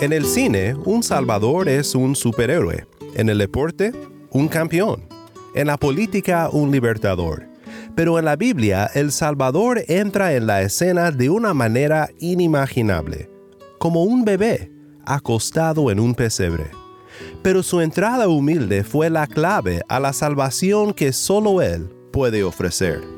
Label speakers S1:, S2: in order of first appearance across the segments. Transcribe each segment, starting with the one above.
S1: En el cine, un salvador es un superhéroe. En el deporte, un campeón. En la política, un libertador. Pero en la Biblia, el Salvador entra en la escena de una manera inimaginable, como un bebé acostado en un pesebre. Pero su entrada humilde fue la clave a la salvación que solo Él puede ofrecer.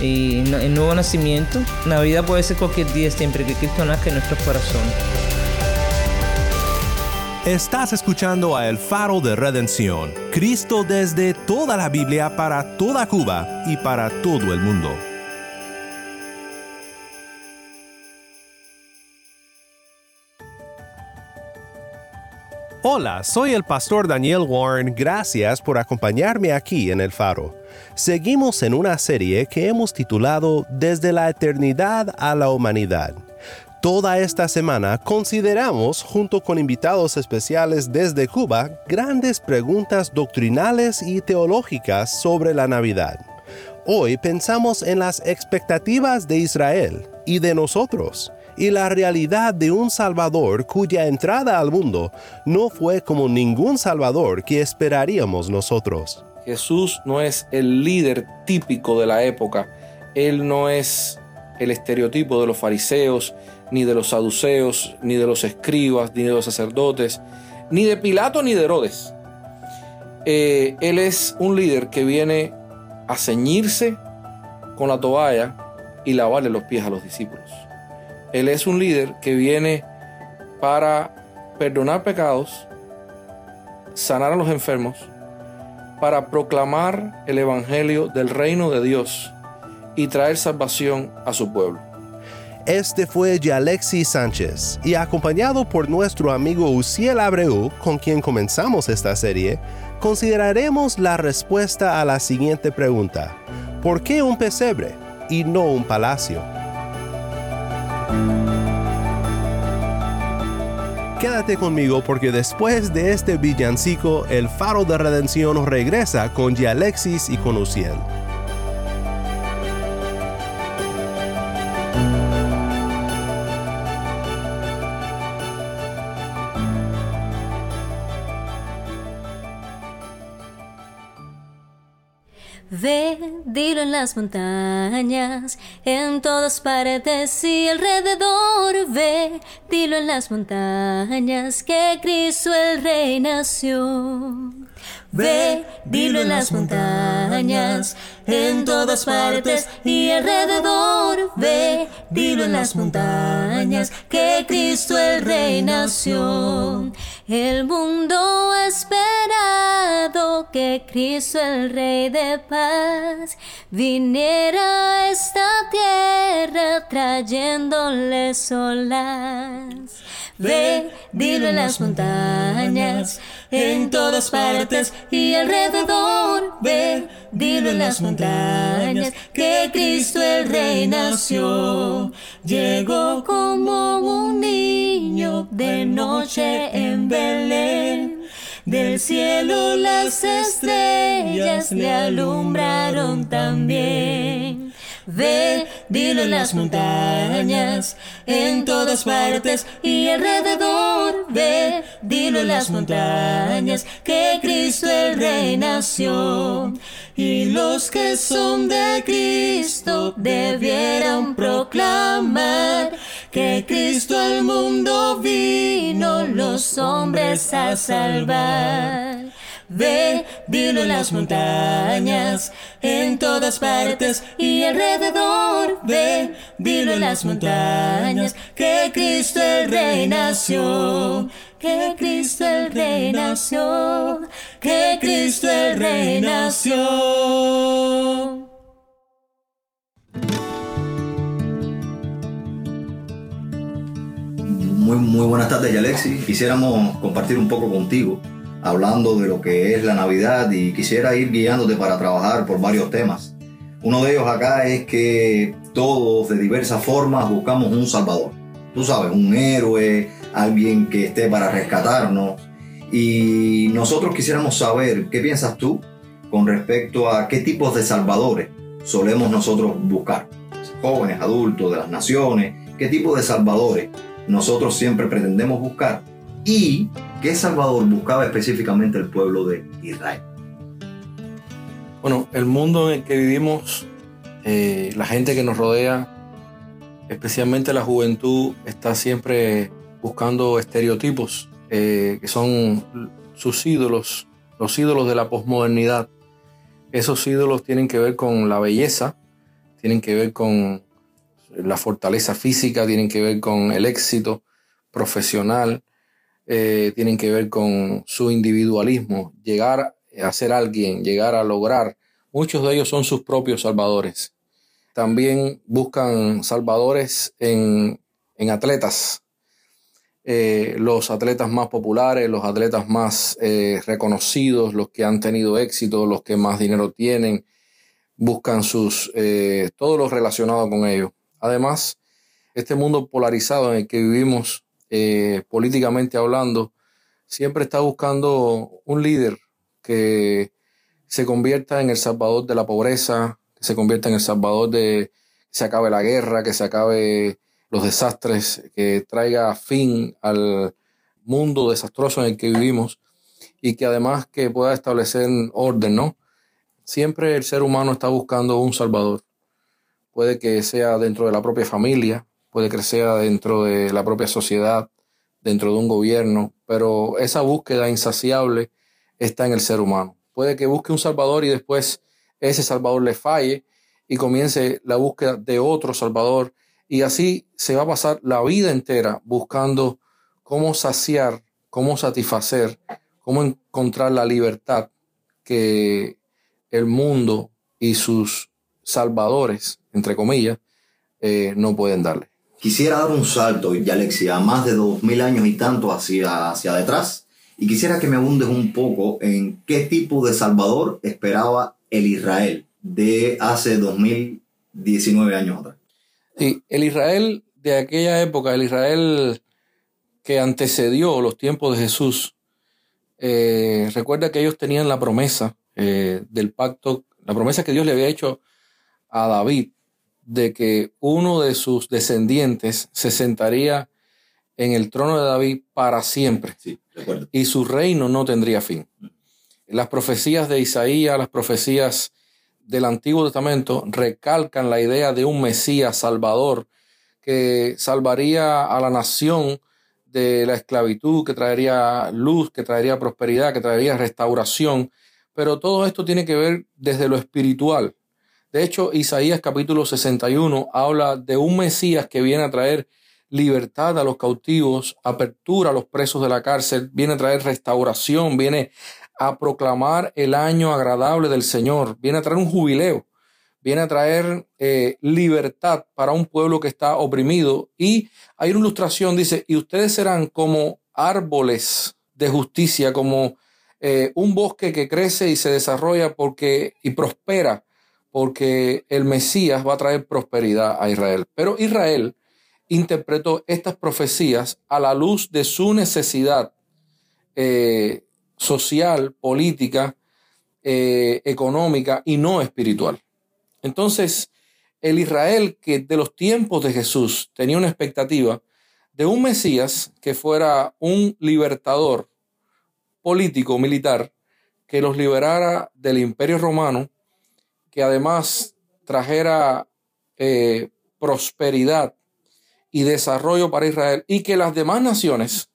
S2: y el nuevo nacimiento. Navidad puede ser cualquier día siempre que Cristo nazca en nuestros corazones.
S1: Estás escuchando a El Faro de Redención, Cristo desde toda la Biblia para toda Cuba y para todo el mundo. Hola, soy el pastor Daniel Warren, gracias por acompañarme aquí en El Faro. Seguimos en una serie que hemos titulado Desde la eternidad a la humanidad. Toda esta semana consideramos, junto con invitados especiales desde Cuba, grandes preguntas doctrinales y teológicas sobre la Navidad. Hoy pensamos en las expectativas de Israel y de nosotros, y la realidad de un Salvador cuya entrada al mundo no fue como ningún Salvador que esperaríamos nosotros.
S3: Jesús no es el líder típico de la época. Él no es el estereotipo de los fariseos, ni de los saduceos, ni de los escribas, ni de los sacerdotes, ni de Pilato, ni de Herodes. Eh, él es un líder que viene a ceñirse con la toalla y lavarle los pies a los discípulos. Él es un líder que viene para perdonar pecados, sanar a los enfermos, para proclamar el Evangelio del reino de Dios y traer salvación a su pueblo.
S1: Este fue Yalexi Sánchez y acompañado por nuestro amigo Uciel Abreu, con quien comenzamos esta serie, consideraremos la respuesta a la siguiente pregunta. ¿Por qué un pesebre y no un palacio? Quédate conmigo porque después de este villancico, el faro de redención regresa con Alexis y con Uciel.
S4: En las montañas, en todas partes y alrededor. Ve, dilo en las montañas, que Cristo el Rey nació. Ve, dilo en las montañas, en todas partes y alrededor. Ve, dilo en las montañas, que Cristo el Rey nació. El mundo ha esperado que Cristo el Rey de paz viniera a esta tierra trayéndole solas. Ve, dilo en las montañas, en todas partes y alrededor. Ve, dilo en las montañas, que Cristo el Rey nació. Llegó como un niño de noche en Belén. Del cielo las estrellas le alumbraron también. Ve, dilo en las montañas, en todas partes y alrededor. Ve, dilo en las montañas, que Cristo el Rey nació. Y los que son de Cristo debieran proclamar que Cristo al mundo vino los hombres a salvar. Ve, dilo en las montañas, en todas partes y alrededor. Ve, dilo en las montañas, que Cristo el Rey nació. Que Cristo el Rey nació. Que Cristo el Rey nació.
S5: Muy, muy buenas tardes, Alexi. Quisiéramos compartir un poco contigo, hablando de lo que es la Navidad y quisiera ir guiándote para trabajar por varios temas. Uno de ellos acá es que todos de diversas formas buscamos un salvador. Tú sabes, un héroe, alguien que esté para rescatarnos. Y nosotros quisiéramos saber qué piensas tú con respecto a qué tipos de salvadores solemos nosotros buscar. Jóvenes, adultos, de las naciones, qué tipo de salvadores nosotros siempre pretendemos buscar y qué Salvador buscaba específicamente el pueblo de Israel.
S3: Bueno, el mundo en el que vivimos, eh, la gente que nos rodea, especialmente la juventud, está siempre buscando estereotipos eh, que son sus ídolos, los ídolos de la posmodernidad. Esos ídolos tienen que ver con la belleza, tienen que ver con la fortaleza física, tienen que ver con el éxito profesional, eh, tienen que ver con su individualismo, llegar a ser alguien, llegar a lograr. Muchos de ellos son sus propios salvadores. También buscan salvadores en, atletas. Eh, los atletas más populares, los atletas más eh, reconocidos, los que han tenido éxito, los que más dinero tienen, buscan sus todo lo relacionado con ellos. Además, este mundo polarizado en el que vivimos eh, políticamente hablando, siempre está buscando un líder que se convierta en el salvador de la pobreza, que se convierta en el salvador de que se acabe la guerra, que se acabe los desastres, que traiga fin al mundo desastroso en el que vivimos y que además que pueda establecer orden, ¿no? Siempre el ser humano está buscando un salvador puede que sea dentro de la propia familia, puede que sea dentro de la propia sociedad, dentro de un gobierno, pero esa búsqueda insaciable está en el ser humano. Puede que busque un Salvador y después ese Salvador le falle y comience la búsqueda de otro Salvador y así se va a pasar la vida entera buscando cómo saciar, cómo satisfacer, cómo encontrar la libertad que el mundo y sus salvadores entre comillas, eh, no pueden darle.
S5: Quisiera dar un salto, Alexia, más de dos mil años y tanto hacia, hacia detrás, y quisiera que me abundes un poco en qué tipo de Salvador esperaba el Israel de hace 2019 años atrás.
S3: Sí, el Israel de aquella época, el Israel que antecedió los tiempos de Jesús, eh, recuerda que ellos tenían la promesa eh, del pacto, la promesa que Dios le había hecho a David de que uno de sus descendientes se sentaría en el trono de David para siempre y su reino no tendría fin. Las profecías de Isaías, las profecías del Antiguo Testamento recalcan la idea de un Mesías salvador que salvaría a la nación de la esclavitud, que traería luz, que traería prosperidad, que traería restauración. Pero todo esto tiene que ver desde lo espiritual. De hecho, Isaías capítulo 61 habla de un Mesías que viene a traer libertad a los cautivos, apertura a los presos de la cárcel, viene a traer restauración, viene a proclamar el año agradable del Señor, viene a traer un jubileo, viene a traer eh, libertad para un pueblo que está oprimido. Y hay una ilustración, dice, y ustedes serán como árboles de justicia, como eh, un bosque que crece y se desarrolla porque y prospera porque el Mesías va a traer prosperidad a Israel. Pero Israel interpretó estas profecías a la luz de su necesidad eh, social, política, eh, económica y no espiritual. Entonces, el Israel que de los tiempos de Jesús tenía una expectativa de un Mesías que fuera un libertador político, militar, que los liberara del imperio romano, que además trajera eh, prosperidad y desarrollo para Israel y que las demás naciones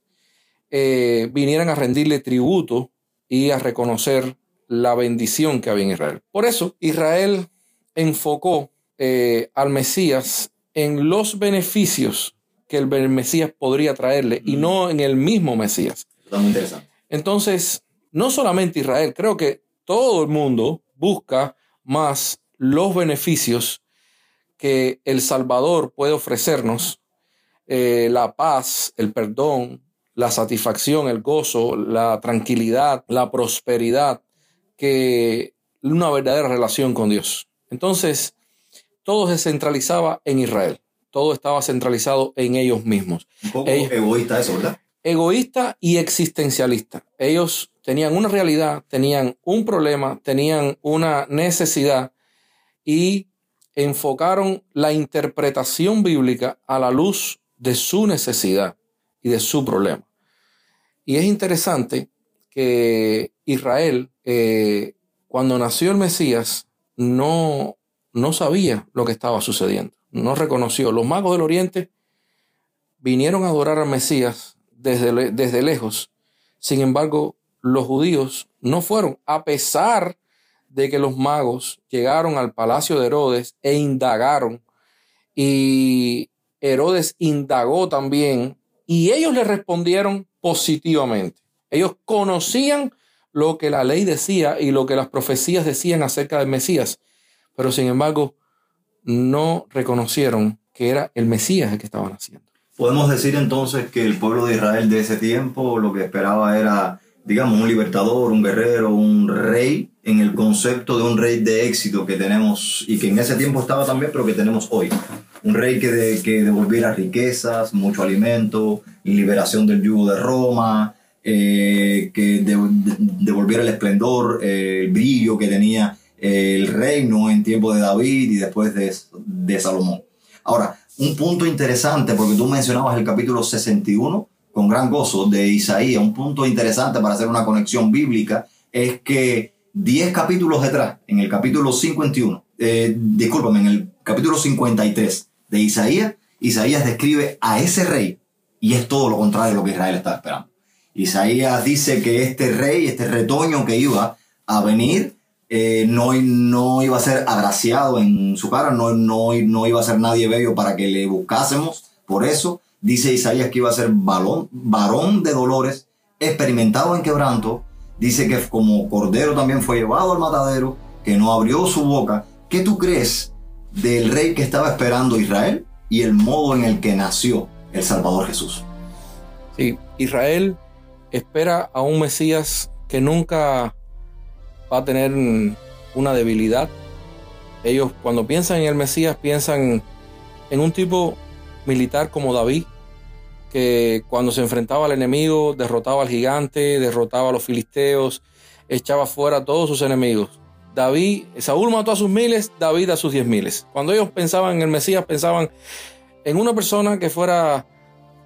S3: eh, vinieran a rendirle tributo y a reconocer la bendición que había en Israel. Por eso Israel enfocó eh, al Mesías en los beneficios que el Mesías podría traerle y no en el mismo Mesías. Entonces, no solamente Israel, creo que todo el mundo busca más los beneficios que el Salvador puede ofrecernos, eh, la paz, el perdón, la satisfacción, el gozo, la tranquilidad, la prosperidad, que una verdadera relación con Dios. Entonces, todo se centralizaba en Israel, todo estaba centralizado en ellos mismos.
S5: Un poco egoísta eso, ¿verdad?
S3: Egoísta y existencialista. Ellos tenían una realidad, tenían un problema, tenían una necesidad y enfocaron la interpretación bíblica a la luz de su necesidad y de su problema. Y es interesante que Israel, eh, cuando nació el Mesías, no, no sabía lo que estaba sucediendo, no reconoció. Los magos del Oriente vinieron a adorar al Mesías desde, desde lejos. Sin embargo, los judíos no fueron, a pesar de que los magos llegaron al palacio de Herodes e indagaron. Y Herodes indagó también y ellos le respondieron positivamente. Ellos conocían lo que la ley decía y lo que las profecías decían acerca del Mesías, pero sin embargo no reconocieron que era el Mesías el que estaban haciendo.
S5: Podemos decir entonces que el pueblo de Israel de ese tiempo lo que esperaba era, digamos, un libertador, un guerrero, un rey, en el concepto de un rey de éxito que tenemos y que en ese tiempo estaba también, pero que tenemos hoy. Un rey que, que devolviera riquezas, mucho alimento, liberación del yugo de Roma, eh, que devolviera el esplendor, eh, el brillo que tenía eh, el reino en tiempo de David y después de, de Salomón. Ahora, un punto interesante, porque tú mencionabas el capítulo 61 con gran gozo de Isaías, un punto interesante para hacer una conexión bíblica es que 10 capítulos detrás, en el capítulo 51, eh, discúlpame, en el capítulo 53 de Isaías, Isaías describe a ese rey y es todo lo contrario de lo que Israel estaba esperando. Isaías dice que este rey, este retoño que iba a venir, eh, no, no iba a ser agraciado en su cara, no, no, no iba a ser nadie bello para que le buscásemos. Por eso dice Isaías que iba a ser balón, varón de dolores, experimentado en quebranto. Dice que como cordero también fue llevado al matadero, que no abrió su boca. ¿Qué tú crees del rey que estaba esperando Israel y el modo en el que nació el Salvador Jesús?
S3: Sí, Israel espera a un Mesías que nunca va a tener una debilidad. Ellos cuando piensan en el Mesías piensan en un tipo militar como David, que cuando se enfrentaba al enemigo derrotaba al gigante, derrotaba a los filisteos, echaba fuera a todos sus enemigos. David, Saúl mató a sus miles, David a sus diez miles. Cuando ellos pensaban en el Mesías, pensaban en una persona que fuera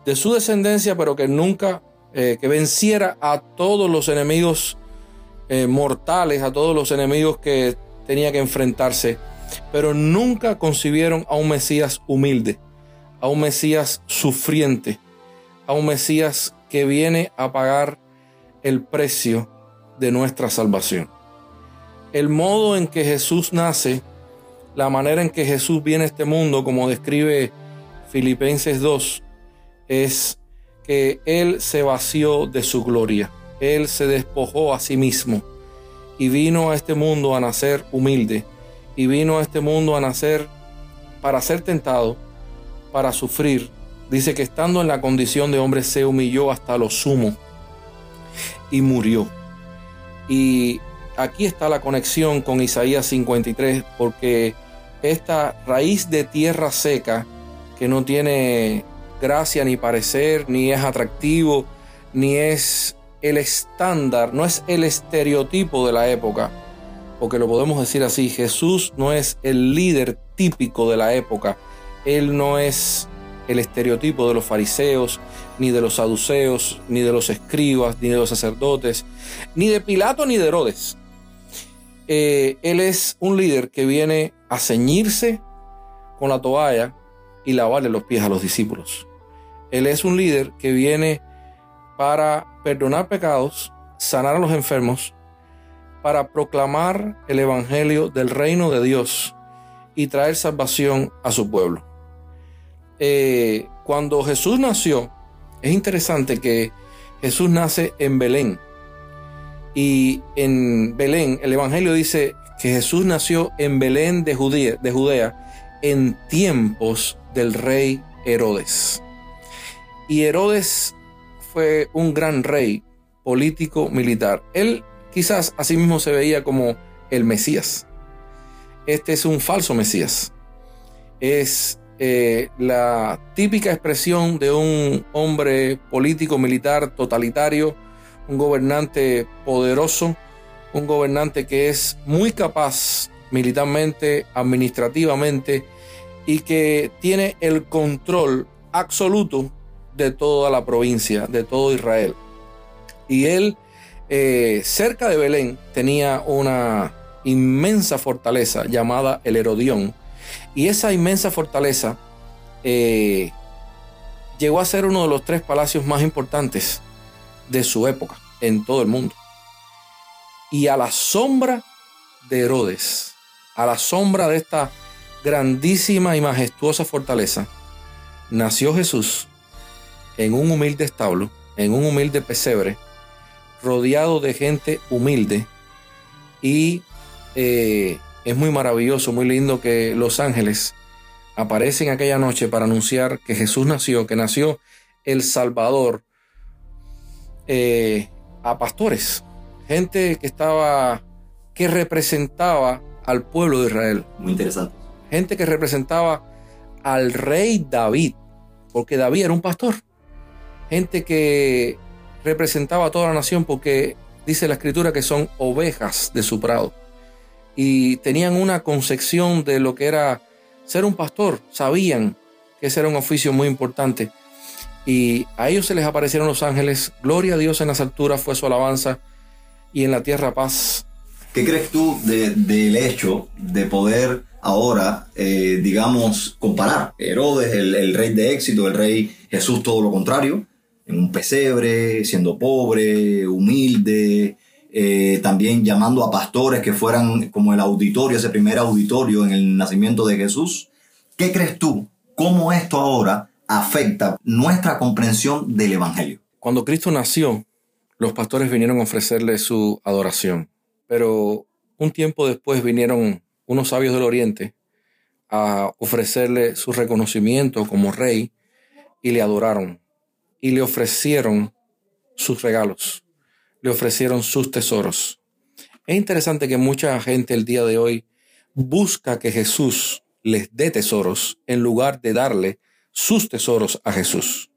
S3: de su descendencia, pero que nunca eh, que venciera a todos los enemigos eh, mortales, a todos los enemigos que tenía que enfrentarse, pero nunca concibieron a un Mesías humilde, a un Mesías sufriente, a un Mesías que viene a pagar el precio de nuestra salvación. El modo en que Jesús nace, la manera en que Jesús viene a este mundo, como describe Filipenses 2, es que Él se vació de su gloria. Él se despojó a sí mismo y vino a este mundo a nacer humilde y vino a este mundo a nacer para ser tentado, para sufrir. Dice que estando en la condición de hombre se humilló hasta lo sumo y murió. Y aquí está la conexión con Isaías 53 porque esta raíz de tierra seca que no tiene gracia ni parecer, ni es atractivo, ni es el estándar, no es el estereotipo de la época, porque lo podemos decir así, Jesús no es el líder típico de la época, Él no es el estereotipo de los fariseos, ni de los saduceos, ni de los escribas, ni de los sacerdotes, ni de Pilato, ni de Herodes. Eh, él es un líder que viene a ceñirse con la toalla y lavarle los pies a los discípulos. Él es un líder que viene para perdonar pecados, sanar a los enfermos, para proclamar el Evangelio del reino de Dios y traer salvación a su pueblo. Eh, cuando Jesús nació, es interesante que Jesús nace en Belén. Y en Belén, el Evangelio dice que Jesús nació en Belén de Judea, de Judea en tiempos del rey Herodes. Y Herodes fue un gran rey político militar. Él quizás a sí mismo se veía como el Mesías. Este es un falso Mesías. Es eh, la típica expresión de un hombre político militar totalitario, un gobernante poderoso, un gobernante que es muy capaz militarmente, administrativamente y que tiene el control absoluto de toda la provincia, de todo Israel. Y él, eh, cerca de Belén, tenía una inmensa fortaleza llamada el Herodión. Y esa inmensa fortaleza eh, llegó a ser uno de los tres palacios más importantes de su época en todo el mundo. Y a la sombra de Herodes, a la sombra de esta grandísima y majestuosa fortaleza, nació Jesús en un humilde establo, en un humilde pesebre, rodeado de gente humilde. Y eh, es muy maravilloso, muy lindo que los ángeles aparecen aquella noche para anunciar que Jesús nació, que nació el Salvador eh, a pastores, gente que estaba, que representaba al pueblo de Israel.
S5: Muy interesante.
S3: Gente que representaba al rey David, porque David era un pastor. Gente que representaba a toda la nación porque dice la escritura que son ovejas de su prado. Y tenían una concepción de lo que era ser un pastor. Sabían que ese era un oficio muy importante. Y a ellos se les aparecieron los ángeles. Gloria a Dios en las alturas fue su alabanza y en la tierra paz.
S5: ¿Qué crees tú del hecho de poder ahora, eh, digamos, comparar Herodes, el, rey de éxito, el rey Jesús, todo lo contrario, en un pesebre, siendo pobre, humilde, eh, también llamando a pastores que fueran como el auditorio, ese primer auditorio en el nacimiento de Jesús? ¿Qué crees tú? ¿Cómo esto ahora afecta nuestra comprensión del Evangelio?
S3: Cuando Cristo nació, los pastores vinieron a ofrecerle su adoración, pero un tiempo después vinieron unos sabios del Oriente a ofrecerle su reconocimiento como rey y le adoraron y le ofrecieron sus regalos, le ofrecieron sus tesoros. Es interesante que mucha gente el día de hoy busca que Jesús les dé tesoros en lugar de darle sus tesoros a Jesús.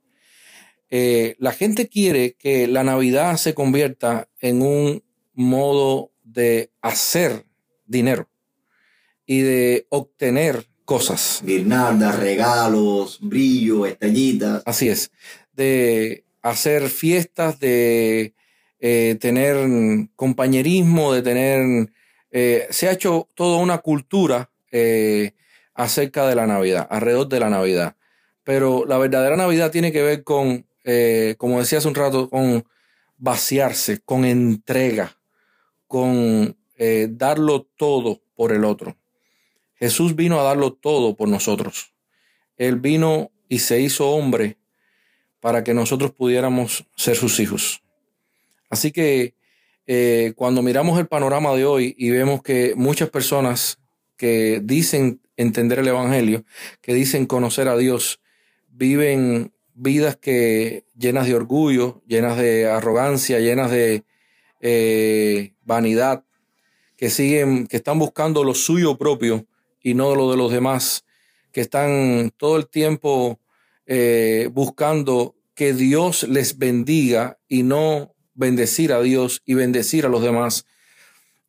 S3: Eh, la gente quiere que la Navidad se convierta en un modo de hacer dinero y de obtener cosas.
S5: Guirnaldas, regalos, brillo, estrellitas.
S3: Así es. De hacer fiestas, de eh, tener compañerismo, de tener... Eh, se ha hecho toda una cultura acerca de la Navidad, alrededor de la Navidad. Pero la verdadera Navidad tiene que ver con eh, como decía hace un rato, con vaciarse, con entrega, con eh, darlo todo por el otro. Jesús vino a darlo todo por nosotros. Él vino y se hizo hombre para que nosotros pudiéramos ser sus hijos. Así que eh, cuando miramos el panorama de hoy y vemos que muchas personas que dicen entender el Evangelio, que dicen conocer a Dios, viven vidas que llenas de orgullo, llenas de arrogancia, llenas de eh, vanidad, que siguen, que están buscando lo suyo propio y no lo de los demás, que están todo el tiempo eh, buscando que Dios les bendiga y no bendecir a Dios y bendecir a los demás,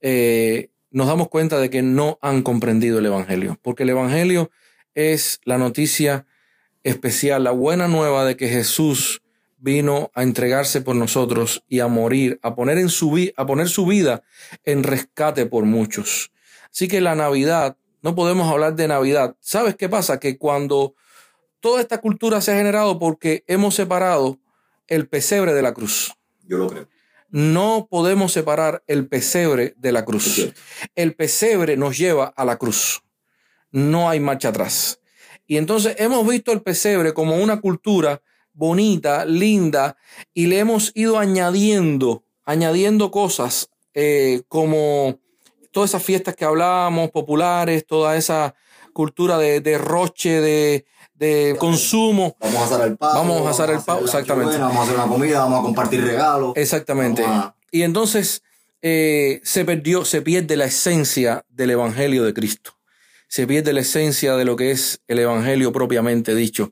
S3: eh, nos damos cuenta de que no han comprendido el Evangelio, porque el Evangelio es la noticia especial, la buena nueva de que Jesús vino a entregarse por nosotros y a morir, a poner, en su, a poner su vida en rescate por muchos. Así que la Navidad, no podemos hablar de Navidad. ¿Sabes qué pasa? Que cuando toda esta cultura se ha generado porque hemos separado el pesebre de la cruz.
S5: Yo lo creo.
S3: No podemos separar el pesebre de la cruz. El pesebre nos lleva a la cruz. No hay marcha atrás. Y entonces hemos visto el pesebre como una cultura bonita, linda, y le hemos ido añadiendo, añadiendo cosas eh, como todas esas fiestas que hablábamos, populares, toda esa cultura de derroche, de, de consumo.
S5: Vamos a hacer el pavo.
S3: Vamos a hacer el pavo, exactamente.
S5: Vamos a hacer una comida, vamos a compartir regalos.
S3: Exactamente.
S5: A-
S3: Y entonces eh, se perdió, se pierde la esencia del Evangelio de Cristo. Se pierde la esencia de lo que es el Evangelio propiamente dicho,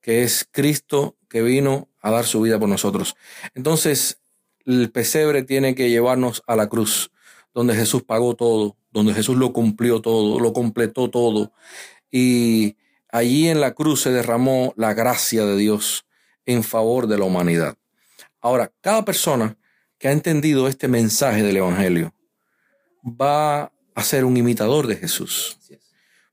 S3: que es Cristo que vino a dar su vida por nosotros. Entonces, el pesebre tiene que llevarnos a la cruz, donde Jesús pagó todo, donde Jesús lo cumplió todo, lo completó todo. Y allí en la cruz se derramó la gracia de Dios en favor de la humanidad. Ahora, cada persona que ha entendido este mensaje del Evangelio va a ser un imitador de Jesús.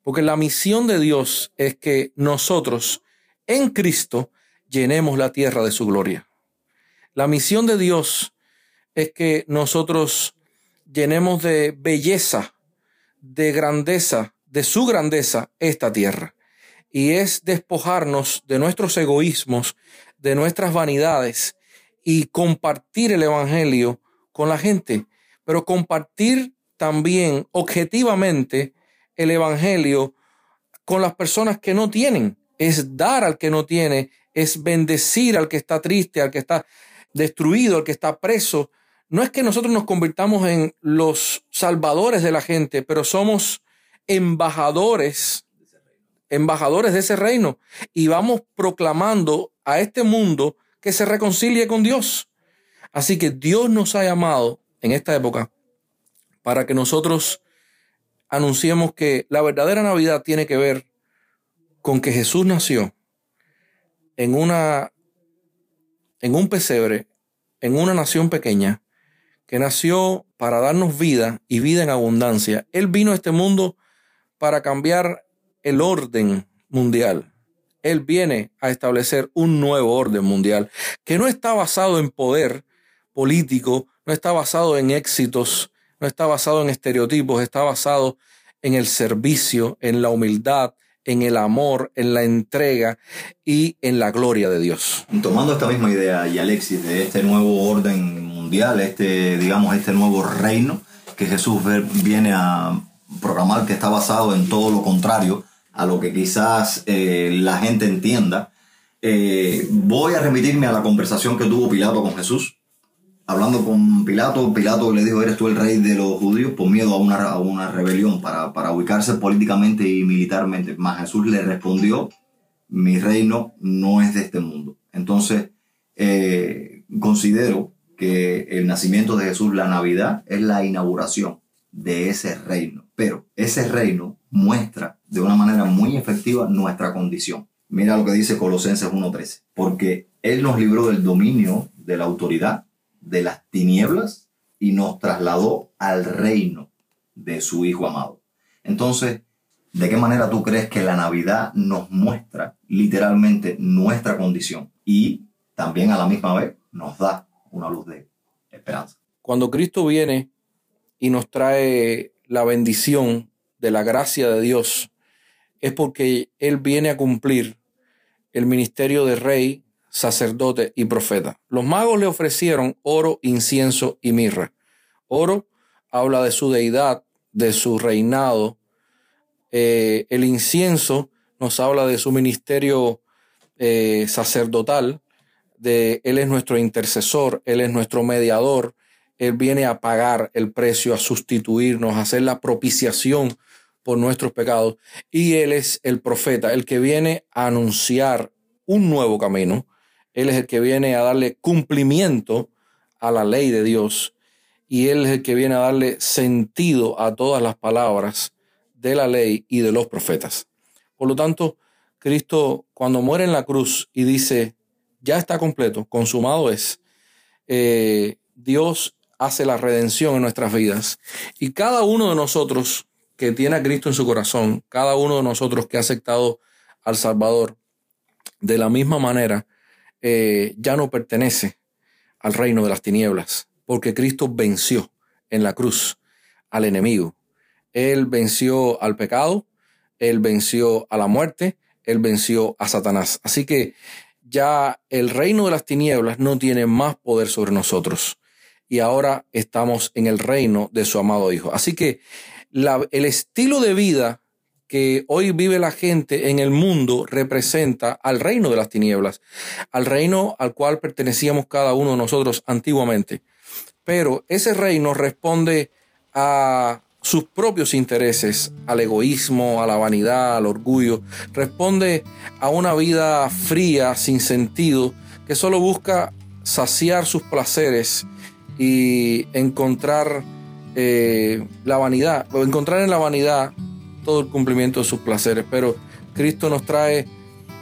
S3: Porque la misión de Dios es que nosotros en Cristo llenemos la tierra de su gloria. La misión de Dios es que nosotros llenemos de belleza, de grandeza, de su grandeza esta tierra. Y es despojarnos de nuestros egoísmos, de nuestras vanidades y compartir el Evangelio con la gente, pero compartir también objetivamente el Evangelio con las personas que no tienen. Es dar al que no tiene, es bendecir al que está triste, al que está destruido, al que está preso. No es que nosotros nos convirtamos en los salvadores de la gente, pero somos embajadores, embajadores de ese reino y vamos proclamando a este mundo que se reconcilie con Dios. Así que Dios nos ha llamado en esta época para que nosotros anunciemos que la verdadera Navidad tiene que ver con que Jesús nació en una en un pesebre, en una nación pequeña, que nació para darnos vida y vida en abundancia. Él vino a este mundo para cambiar el orden mundial. Él viene a establecer un nuevo orden mundial que no está basado en poder político, no está basado en éxitos, no está basado en estereotipos, está basado en el servicio, en la humildad, en el amor, en la entrega y en la gloria de Dios.
S5: Tomando esta misma idea, y Alexis, de este nuevo orden mundial, este, digamos, este nuevo reino que Jesús viene a proclamar que está basado en todo lo contrario a lo que quizás eh, la gente entienda, eh, voy a remitirme a la conversación que tuvo Pilato con Jesús. Hablando con Pilato, Pilato le dijo, ¿eres tú el rey de los judíos? Por miedo a una, a una rebelión para, para ubicarse políticamente y militarmente. Mas Jesús le respondió, mi reino no es de este mundo. Entonces, eh, considero que el nacimiento de Jesús, la Navidad, es la inauguración de ese reino. Pero ese reino muestra de una manera muy efectiva nuestra condición. Mira lo que dice Colosenses 1.13. Porque Él nos libró del dominio de la autoridad, de las tinieblas, y nos trasladó al reino de su Hijo amado. Entonces, ¿de qué manera tú crees que la Navidad nos muestra literalmente nuestra condición y también a la misma vez nos da una luz de esperanza?
S3: Cuando Cristo viene y nos trae la bendición de la gracia de Dios, es porque Él viene a cumplir el ministerio de rey, sacerdote y profeta. Los magos le ofrecieron oro, incienso y mirra. Oro habla de su deidad, de su reinado. Eh, el incienso nos habla de su ministerio eh, sacerdotal, de Él es nuestro intercesor, Él es nuestro mediador, Él viene a pagar el precio, a sustituirnos, a hacer la propiciación por nuestros pecados. Y Él es el profeta, el que viene a anunciar un nuevo camino. Él es el que viene a darle cumplimiento a la ley de Dios. Y Él es el que viene a darle sentido a todas las palabras de la ley y de los profetas. Por lo tanto, Cristo cuando muere en la cruz y dice, ya está completo, consumado es, eh, Dios hace la redención en nuestras vidas. Y cada uno de nosotros, que, tiene a Cristo en su corazón, cada uno de nosotros que ha aceptado al Salvador, de la misma manera, eh, ya no pertenece al reino de las tinieblas, porque Cristo venció en la cruz al enemigo. Él venció al pecado, él venció a la muerte, él venció a Satanás. Así que ya el reino de las tinieblas no tiene más poder sobre nosotros. Y ahora estamos en el reino de su amado Hijo. Así que el estilo de vida que hoy vive la gente en el mundo representa al reino de las tinieblas, al reino al cual pertenecíamos cada uno de nosotros antiguamente. Pero ese reino responde a sus propios intereses, al egoísmo, a la vanidad, al orgullo, responde a una vida fría, sin sentido, que solo busca saciar sus placeres y encontrar eh, la vanidad, o encontrar en la vanidad todo el cumplimiento de sus placeres, pero Cristo nos trae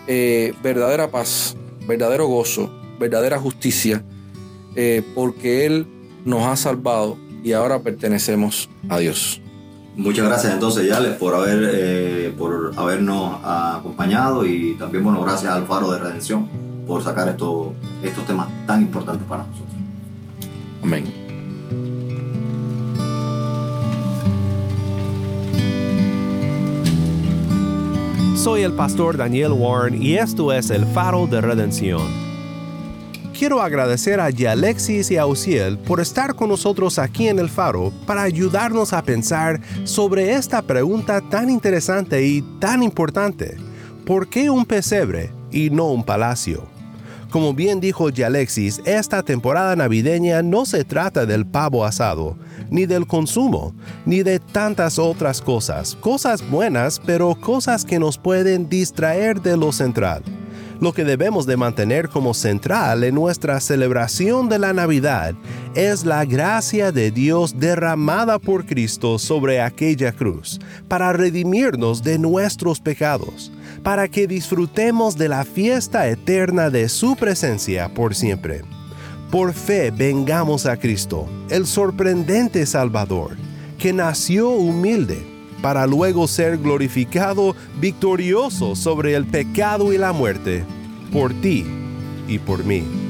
S3: eh, verdadera paz, verdadero gozo, verdadera justicia, eh, porque Él nos ha salvado y ahora pertenecemos a Dios.
S5: Muchas gracias entonces, Yales, por, haber, por habernos acompañado y también, bueno, gracias al Faro de Redención por sacar estos estos temas tan importantes para nosotros.
S3: Amén.
S1: Soy el pastor Daniel Warren y esto es el faro de redención. Quiero agradecer a Yalexis y a Uciel por estar con nosotros aquí en el faro para ayudarnos a pensar sobre esta pregunta tan interesante y tan importante. ¿Por qué un pesebre y no un palacio? Como bien dijo Yalexis, esta temporada navideña no se trata del pavo asado, ni del consumo, ni de tantas otras cosas, cosas buenas, pero cosas que nos pueden distraer de lo central. Lo que debemos de mantener como central en nuestra celebración de la Navidad es la gracia de Dios derramada por Cristo sobre aquella cruz, para redimirnos de nuestros pecados para que disfrutemos de la fiesta eterna de su presencia por siempre. Por fe vengamos a Cristo, el sorprendente Salvador, que nació humilde para luego ser glorificado victorioso sobre el pecado y la muerte, por ti y por mí.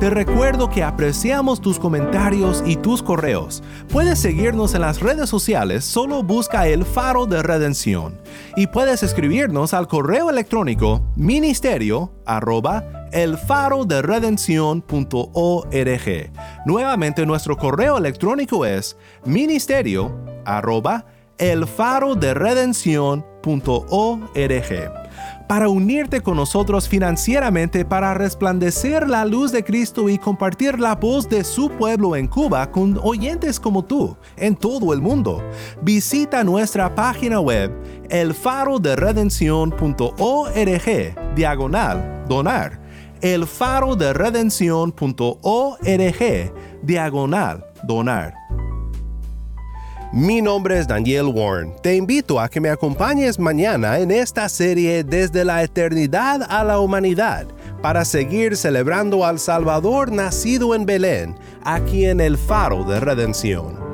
S1: Te recuerdo que apreciamos tus comentarios y tus correos. Puedes seguirnos en las redes sociales, solo busca el faro de redención. Y puedes escribirnos al correo electrónico ministerio arroba el faro de Nuevamente nuestro correo electrónico es ministerio arroba el faro de para unirte con nosotros financieramente para resplandecer la luz de Cristo y compartir la voz de su pueblo en Cuba con oyentes como tú en todo el mundo. Visita nuestra página web elfaroderedención.org diagonal donar elfaroderedención.org diagonal donar mi nombre es Daniel Warren. Te invito a que me acompañes mañana en esta serie Desde la Eternidad a la Humanidad para seguir celebrando al Salvador nacido en Belén, aquí en el Faro de Redención.